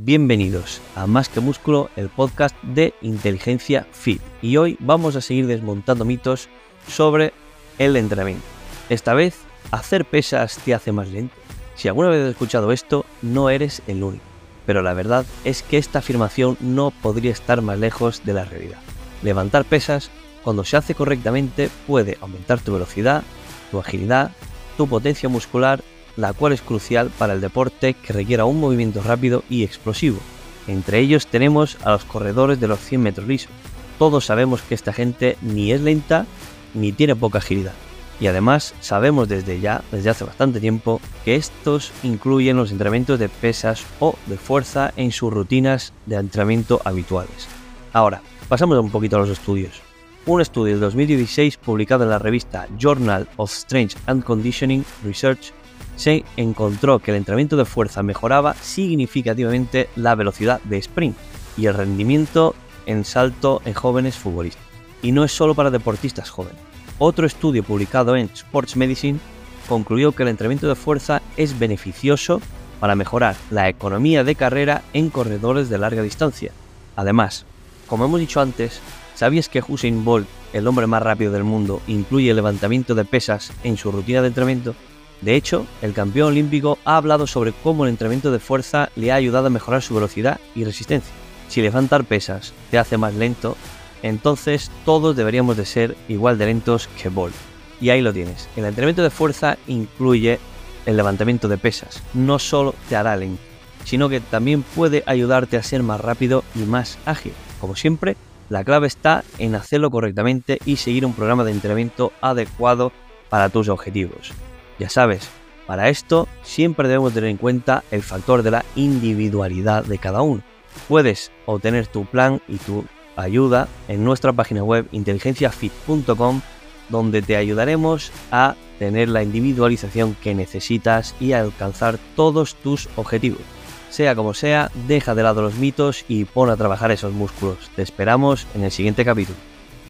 Bienvenidos a Más que Músculo, el podcast de Inteligencia Fit. Y hoy vamos a seguir desmontando mitos sobre el entrenamiento. Esta vez, hacer pesas te hace más lento. Si alguna vez has escuchado esto, no eres el único. Pero la verdad es que esta afirmación no podría estar más lejos de la realidad. Levantar pesas, cuando se hace correctamente, puede aumentar tu velocidad, tu agilidad, tu potencia muscular la cual es crucial para el deporte que requiera un movimiento rápido y explosivo. Entre ellos tenemos a los corredores de los 100 metros lisos. Todos sabemos que esta gente ni es lenta ni tiene poca agilidad. Y además sabemos desde ya, desde hace bastante tiempo, que estos incluyen los entrenamientos de pesas o de fuerza en sus rutinas de entrenamiento habituales. Ahora, pasamos un poquito a los estudios. Un estudio de 2016 publicado en la revista Journal of Strength and Conditioning Research se encontró que el entrenamiento de fuerza mejoraba significativamente la velocidad de sprint y el rendimiento en salto en jóvenes futbolistas. Y no es solo para deportistas jóvenes. Otro estudio publicado en Sports Medicine concluyó que el entrenamiento de fuerza es beneficioso para mejorar la economía de carrera en corredores de larga distancia. Además, como hemos dicho antes, ¿sabías que Usain Bolt, el hombre más rápido del mundo, incluye el levantamiento de pesas en su rutina de entrenamiento? De hecho, el campeón olímpico ha hablado sobre cómo el entrenamiento de fuerza le ha ayudado a mejorar su velocidad y resistencia. Si levantar pesas te hace más lento, entonces todos deberíamos de ser igual de lentos que Bolt. Y ahí lo tienes. El entrenamiento de fuerza incluye el levantamiento de pesas. No solo te hará lento, sino que también puede ayudarte a ser más rápido y más ágil. Como siempre, la clave está en hacerlo correctamente y seguir un programa de entrenamiento adecuado para tus objetivos. Ya sabes, para esto siempre debemos tener en cuenta el factor de la individualidad de cada uno. Puedes obtener tu plan y tu ayuda en nuestra página web inteligenciafit.com donde te ayudaremos a tener la individualización que necesitas y a alcanzar todos tus objetivos. Sea como sea, deja de lado los mitos y pon a trabajar esos músculos. Te esperamos en el siguiente capítulo.